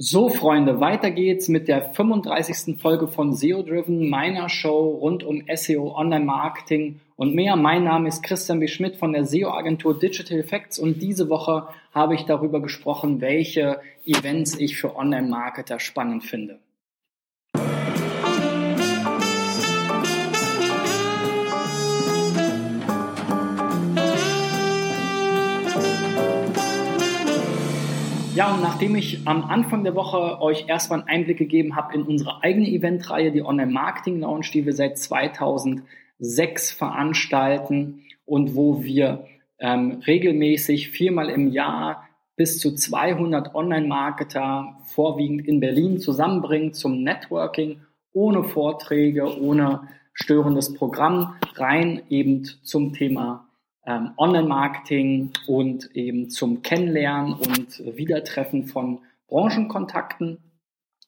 So, Freunde, weiter geht's mit der 35. Folge von SEO Driven, meiner Show rund um SEO, Online-Marketing und mehr. Mein Name ist Christian B. Schmidt von der SEO-Agentur Digital Effects und diese Woche habe ich darüber gesprochen, welche Events ich für Online-Marketer spannend finde. Ja, und nachdem ich am Anfang der Woche euch erstmal einen Einblick gegeben habe in unsere eigene Eventreihe, die Online Marketing Lounge, die wir seit 2006 veranstalten und wo wir ähm, regelmäßig viermal im Jahr bis zu 200 Online-Marketer vorwiegend in Berlin zusammenbringen zum Networking, ohne Vorträge, ohne störendes Programm, rein eben zum Thema ähm, Online-Marketing und eben zum Kennenlernen und Wiedertreffen von Branchenkontakten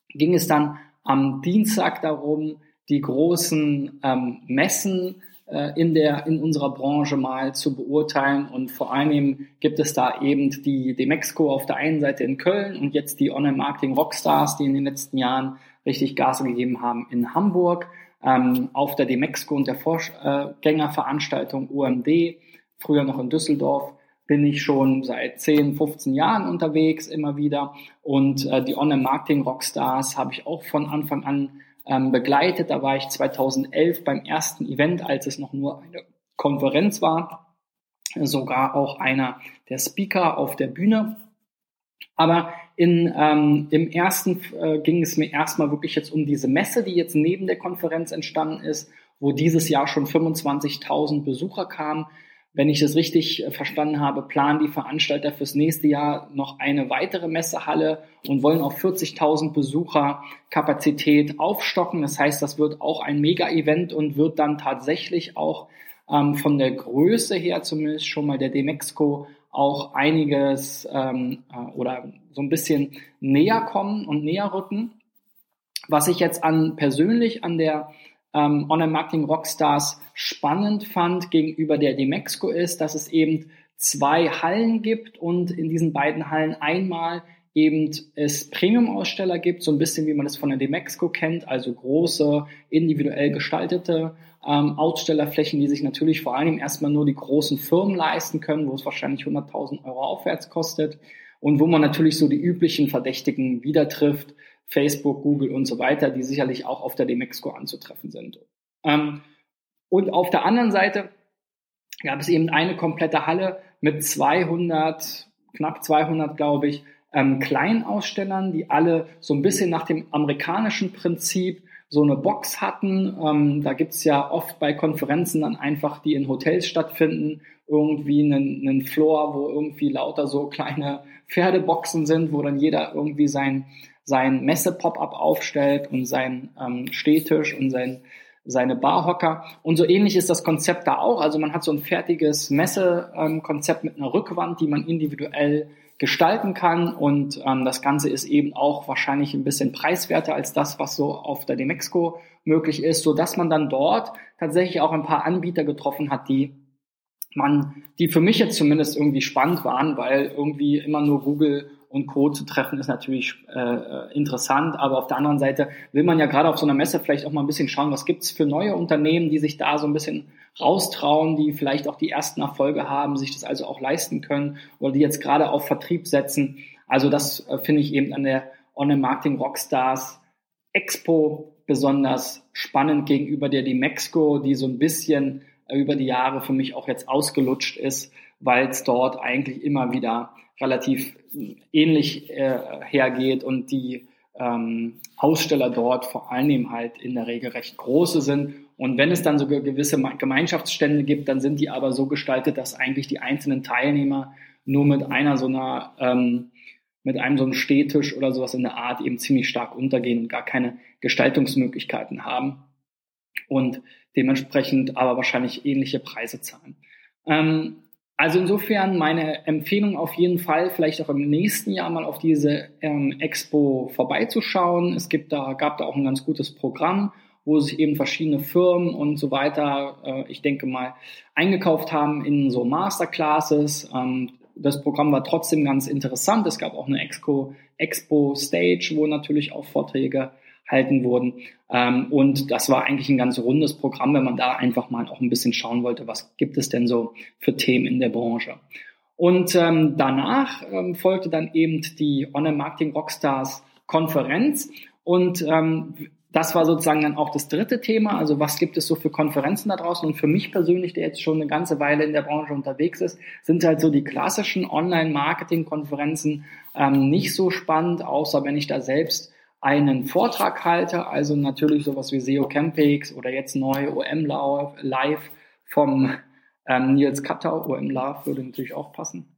ging es dann am Dienstag darum, die großen ähm, Messen äh, in, der, in unserer Branche mal zu beurteilen. Und vor allem gibt es da eben die Demexco auf der einen Seite in Köln und jetzt die Online-Marketing Rockstars, die in den letzten Jahren richtig Gas gegeben haben in Hamburg. Ähm, auf der Demexco und der Vorgängerveranstaltung UMD früher noch in Düsseldorf, bin ich schon seit 10, 15 Jahren unterwegs, immer wieder. Und äh, die Online-Marketing-Rockstars habe ich auch von Anfang an ähm, begleitet. Da war ich 2011 beim ersten Event, als es noch nur eine Konferenz war, sogar auch einer der Speaker auf der Bühne. Aber in, ähm, im ersten äh, ging es mir erstmal wirklich jetzt um diese Messe, die jetzt neben der Konferenz entstanden ist, wo dieses Jahr schon 25.000 Besucher kamen. Wenn ich es richtig äh, verstanden habe, planen die Veranstalter fürs nächste Jahr noch eine weitere Messehalle und wollen auf 40.000 Besucher Kapazität aufstocken. Das heißt, das wird auch ein Mega-Event und wird dann tatsächlich auch ähm, von der Größe her zumindest schon mal der Demexco auch einiges ähm, äh, oder so ein bisschen näher kommen und näher rücken. Was ich jetzt an persönlich an der ähm, Online-Marketing Rockstars spannend fand gegenüber der Demexco ist, dass es eben zwei Hallen gibt und in diesen beiden Hallen einmal eben es Premium-Aussteller gibt, so ein bisschen wie man es von der Demexco kennt, also große, individuell gestaltete ähm, Ausstellerflächen, die sich natürlich vor allem erstmal nur die großen Firmen leisten können, wo es wahrscheinlich 100.000 Euro aufwärts kostet und wo man natürlich so die üblichen Verdächtigen wieder trifft, Facebook, Google und so weiter, die sicherlich auch auf der Demexco anzutreffen sind. Ähm, und auf der anderen Seite gab es eben eine komplette Halle mit 200, knapp 200, glaube ich, ähm, Kleinausstellern, die alle so ein bisschen nach dem amerikanischen Prinzip so eine Box hatten. Ähm, da gibt's ja oft bei Konferenzen dann einfach, die in Hotels stattfinden, irgendwie einen, einen Floor, wo irgendwie lauter so kleine Pferdeboxen sind, wo dann jeder irgendwie sein, sein Messe-Pop-up aufstellt und sein ähm, Stehtisch und sein, seine Barhocker. Und so ähnlich ist das Konzept da auch. Also man hat so ein fertiges Messe-Konzept mit einer Rückwand, die man individuell gestalten kann. Und ähm, das Ganze ist eben auch wahrscheinlich ein bisschen preiswerter als das, was so auf der Demexco möglich ist, so dass man dann dort tatsächlich auch ein paar Anbieter getroffen hat, die man, die für mich jetzt zumindest irgendwie spannend waren, weil irgendwie immer nur Google und Co. zu treffen, ist natürlich äh, interessant. Aber auf der anderen Seite will man ja gerade auf so einer Messe vielleicht auch mal ein bisschen schauen, was gibt's für neue Unternehmen, die sich da so ein bisschen raustrauen, die vielleicht auch die ersten Erfolge haben, sich das also auch leisten können oder die jetzt gerade auf Vertrieb setzen. Also das äh, finde ich eben an der Online-Marketing Rockstars Expo besonders spannend gegenüber der die Mexco, die so ein bisschen äh, über die Jahre für mich auch jetzt ausgelutscht ist, weil es dort eigentlich immer wieder relativ ähnlich äh, hergeht und die ähm, Aussteller dort vor allem halt in der Regel recht große sind. Und wenn es dann sogar gewisse Gemeinschaftsstände gibt, dann sind die aber so gestaltet, dass eigentlich die einzelnen Teilnehmer nur mit einer so einer, ähm, mit einem so einem Stehtisch oder sowas in der Art eben ziemlich stark untergehen und gar keine Gestaltungsmöglichkeiten haben und dementsprechend aber wahrscheinlich ähnliche Preise zahlen. Ähm, also insofern meine Empfehlung auf jeden Fall, vielleicht auch im nächsten Jahr mal auf diese ähm, Expo vorbeizuschauen. Es gibt da, gab da auch ein ganz gutes Programm, wo sich eben verschiedene Firmen und so weiter, äh, ich denke mal, eingekauft haben in so Masterclasses. Ähm, das Programm war trotzdem ganz interessant. Es gab auch eine Expo, Expo Stage, wo natürlich auch Vorträge halten wurden. Ähm, und das war eigentlich ein ganz rundes Programm, wenn man da einfach mal auch ein bisschen schauen wollte, was gibt es denn so für Themen in der Branche. Und ähm, danach ähm, folgte dann eben die Online Marketing Rockstars Konferenz. Und ähm, das war sozusagen dann auch das dritte Thema. Also was gibt es so für Konferenzen da draußen? Und für mich persönlich, der jetzt schon eine ganze Weile in der Branche unterwegs ist, sind halt so die klassischen Online-Marketing-Konferenzen ähm, nicht so spannend, außer wenn ich da selbst einen Vortrag halte. Also natürlich sowas wie SEO Campix oder jetzt neu OM Live vom ähm, Nils Kattau. OM Live würde natürlich auch passen.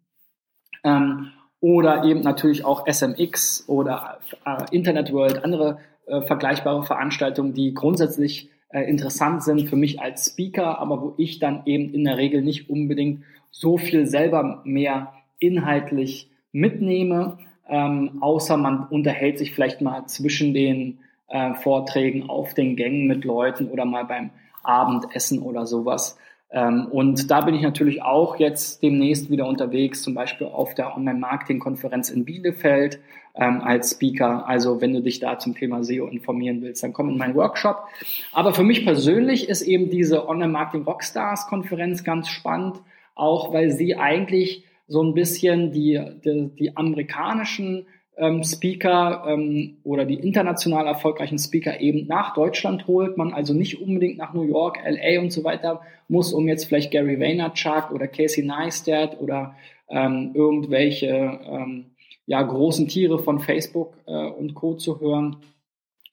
Ähm, oder eben natürlich auch SMX oder äh, Internet World, andere äh, vergleichbare Veranstaltungen, die grundsätzlich äh, interessant sind für mich als Speaker, aber wo ich dann eben in der Regel nicht unbedingt so viel selber mehr inhaltlich mitnehme, ähm, außer man unterhält sich vielleicht mal zwischen den äh, Vorträgen auf den Gängen mit Leuten oder mal beim Abendessen oder sowas. Ähm, und da bin ich natürlich auch jetzt demnächst wieder unterwegs, zum Beispiel auf der Online-Marketing-Konferenz in Bielefeld ähm, als Speaker. Also wenn du dich da zum Thema SEO informieren willst, dann komm in meinen Workshop. Aber für mich persönlich ist eben diese Online-Marketing-Rockstars-Konferenz ganz spannend, auch weil sie eigentlich so ein bisschen die, die, die amerikanischen ähm, Speaker ähm, oder die international erfolgreichen Speaker eben nach Deutschland holt. Man also nicht unbedingt nach New York, LA und so weiter muss, um jetzt vielleicht Gary Vaynerchuk oder Casey Neistat oder ähm, irgendwelche ähm, ja, großen Tiere von Facebook äh, und Co. zu hören.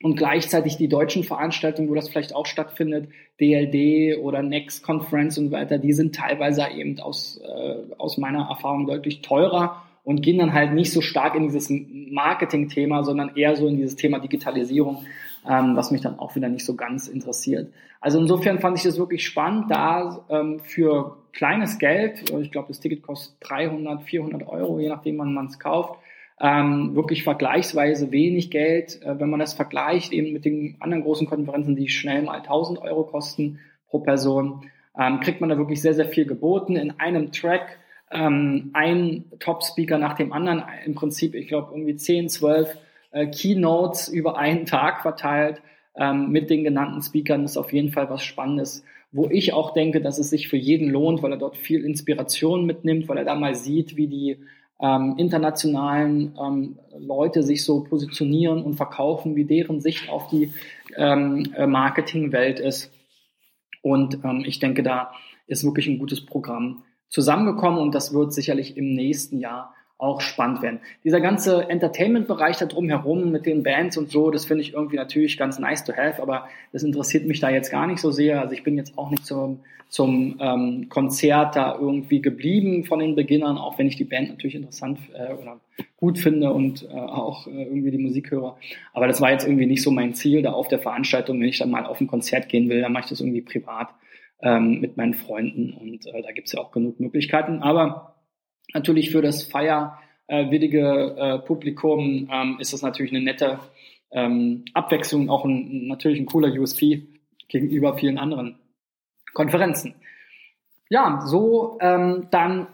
Und gleichzeitig die deutschen Veranstaltungen, wo das vielleicht auch stattfindet, DLD oder Next Conference und weiter, die sind teilweise eben aus, äh, aus meiner Erfahrung deutlich teurer und gehen dann halt nicht so stark in dieses Marketing-Thema, sondern eher so in dieses Thema Digitalisierung, ähm, was mich dann auch wieder nicht so ganz interessiert. Also insofern fand ich das wirklich spannend, da ähm, für kleines Geld, äh, ich glaube, das Ticket kostet 300, 400 Euro, je nachdem, wann man es kauft, ähm, wirklich vergleichsweise wenig Geld, äh, wenn man das vergleicht eben mit den anderen großen Konferenzen, die schnell mal 1000 Euro kosten pro Person, ähm, kriegt man da wirklich sehr, sehr viel geboten. In einem Track ähm, ein Top-Speaker nach dem anderen, im Prinzip, ich glaube, irgendwie 10, 12 äh, Keynotes über einen Tag verteilt ähm, mit den genannten Speakern. Ist auf jeden Fall was Spannendes, wo ich auch denke, dass es sich für jeden lohnt, weil er dort viel Inspiration mitnimmt, weil er da mal sieht, wie die ähm, internationalen ähm, Leute sich so positionieren und verkaufen, wie deren Sicht auf die ähm, äh, Marketingwelt ist. Und ähm, ich denke, da ist wirklich ein gutes Programm zusammengekommen und das wird sicherlich im nächsten Jahr auch spannend werden. Dieser ganze Entertainment-Bereich da drumherum mit den Bands und so, das finde ich irgendwie natürlich ganz nice to have, aber das interessiert mich da jetzt gar nicht so sehr. Also ich bin jetzt auch nicht zum, zum ähm, Konzert da irgendwie geblieben von den Beginnern, auch wenn ich die Band natürlich interessant äh, oder gut finde und äh, auch äh, irgendwie die Musik höre. Aber das war jetzt irgendwie nicht so mein Ziel da auf der Veranstaltung. Wenn ich dann mal auf ein Konzert gehen will, dann mache ich das irgendwie privat ähm, mit meinen Freunden und äh, da gibt's ja auch genug Möglichkeiten. Aber natürlich für das feierwillige äh, Publikum ähm, ist das natürlich eine nette ähm, Abwechslung, auch ein, natürlich ein cooler USP gegenüber vielen anderen Konferenzen. Ja, so ähm, dann,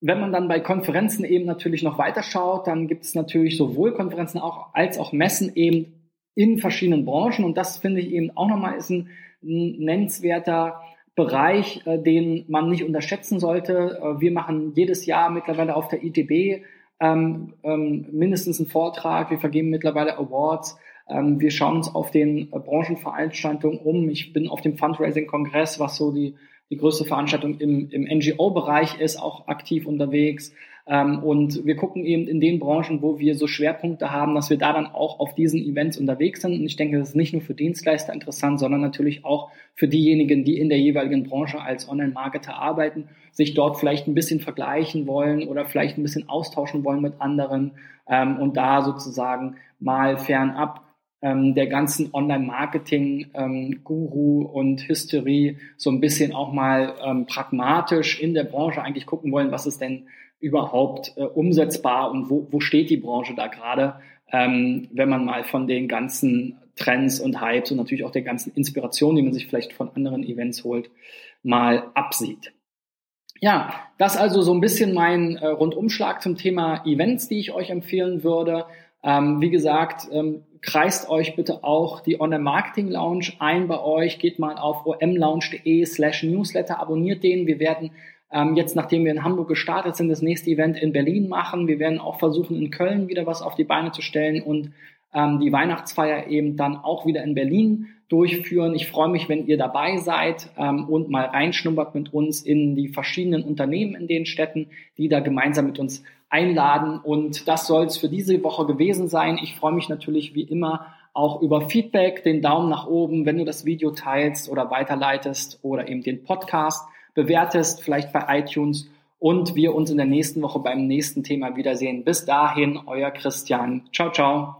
wenn man dann bei Konferenzen eben natürlich noch weiter schaut, dann gibt es natürlich sowohl Konferenzen auch, als auch Messen eben in verschiedenen Branchen und das finde ich eben auch nochmal ist ein, ein nennenswerter Bereich, äh, den man nicht unterschätzen sollte. Äh, wir machen jedes Jahr mittlerweile auf der ITB ähm, ähm, mindestens einen Vortrag. Wir vergeben mittlerweile Awards. Ähm, wir schauen uns auf den äh, Branchenveranstaltungen um. Ich bin auf dem Fundraising-Kongress, was so die, die größte Veranstaltung im, im NGO-Bereich ist, auch aktiv unterwegs. Ähm, und wir gucken eben in den Branchen, wo wir so Schwerpunkte haben, dass wir da dann auch auf diesen Events unterwegs sind. Und ich denke, das ist nicht nur für Dienstleister interessant, sondern natürlich auch für diejenigen, die in der jeweiligen Branche als Online-Marketer arbeiten, sich dort vielleicht ein bisschen vergleichen wollen oder vielleicht ein bisschen austauschen wollen mit anderen ähm, und da sozusagen mal fernab ähm, der ganzen Online-Marketing-Guru und Hysterie so ein bisschen auch mal pragmatisch in der Branche eigentlich gucken wollen, was ist denn überhaupt äh, umsetzbar und wo, wo steht die Branche da gerade, ähm, wenn man mal von den ganzen Trends und Hypes und natürlich auch der ganzen Inspiration, die man sich vielleicht von anderen Events holt, mal absieht. Ja, das also so ein bisschen mein äh, Rundumschlag zum Thema Events, die ich euch empfehlen würde. Ähm, wie gesagt, ähm, kreist euch bitte auch die Online Marketing Lounge ein bei euch. Geht mal auf omlounge.de slash newsletter, abonniert den. Wir werden ähm, jetzt, nachdem wir in Hamburg gestartet sind, das nächste Event in Berlin machen. Wir werden auch versuchen, in Köln wieder was auf die Beine zu stellen und ähm, die Weihnachtsfeier eben dann auch wieder in Berlin durchführen. Ich freue mich, wenn ihr dabei seid ähm, und mal reinschnuppert mit uns in die verschiedenen Unternehmen in den Städten, die da gemeinsam mit uns einladen. Und das soll es für diese Woche gewesen sein. Ich freue mich natürlich wie immer auch über Feedback, den Daumen nach oben, wenn du das Video teilst oder weiterleitest oder eben den Podcast bewertest, vielleicht bei iTunes und wir uns in der nächsten Woche beim nächsten Thema wiedersehen. Bis dahin, euer Christian. Ciao, ciao.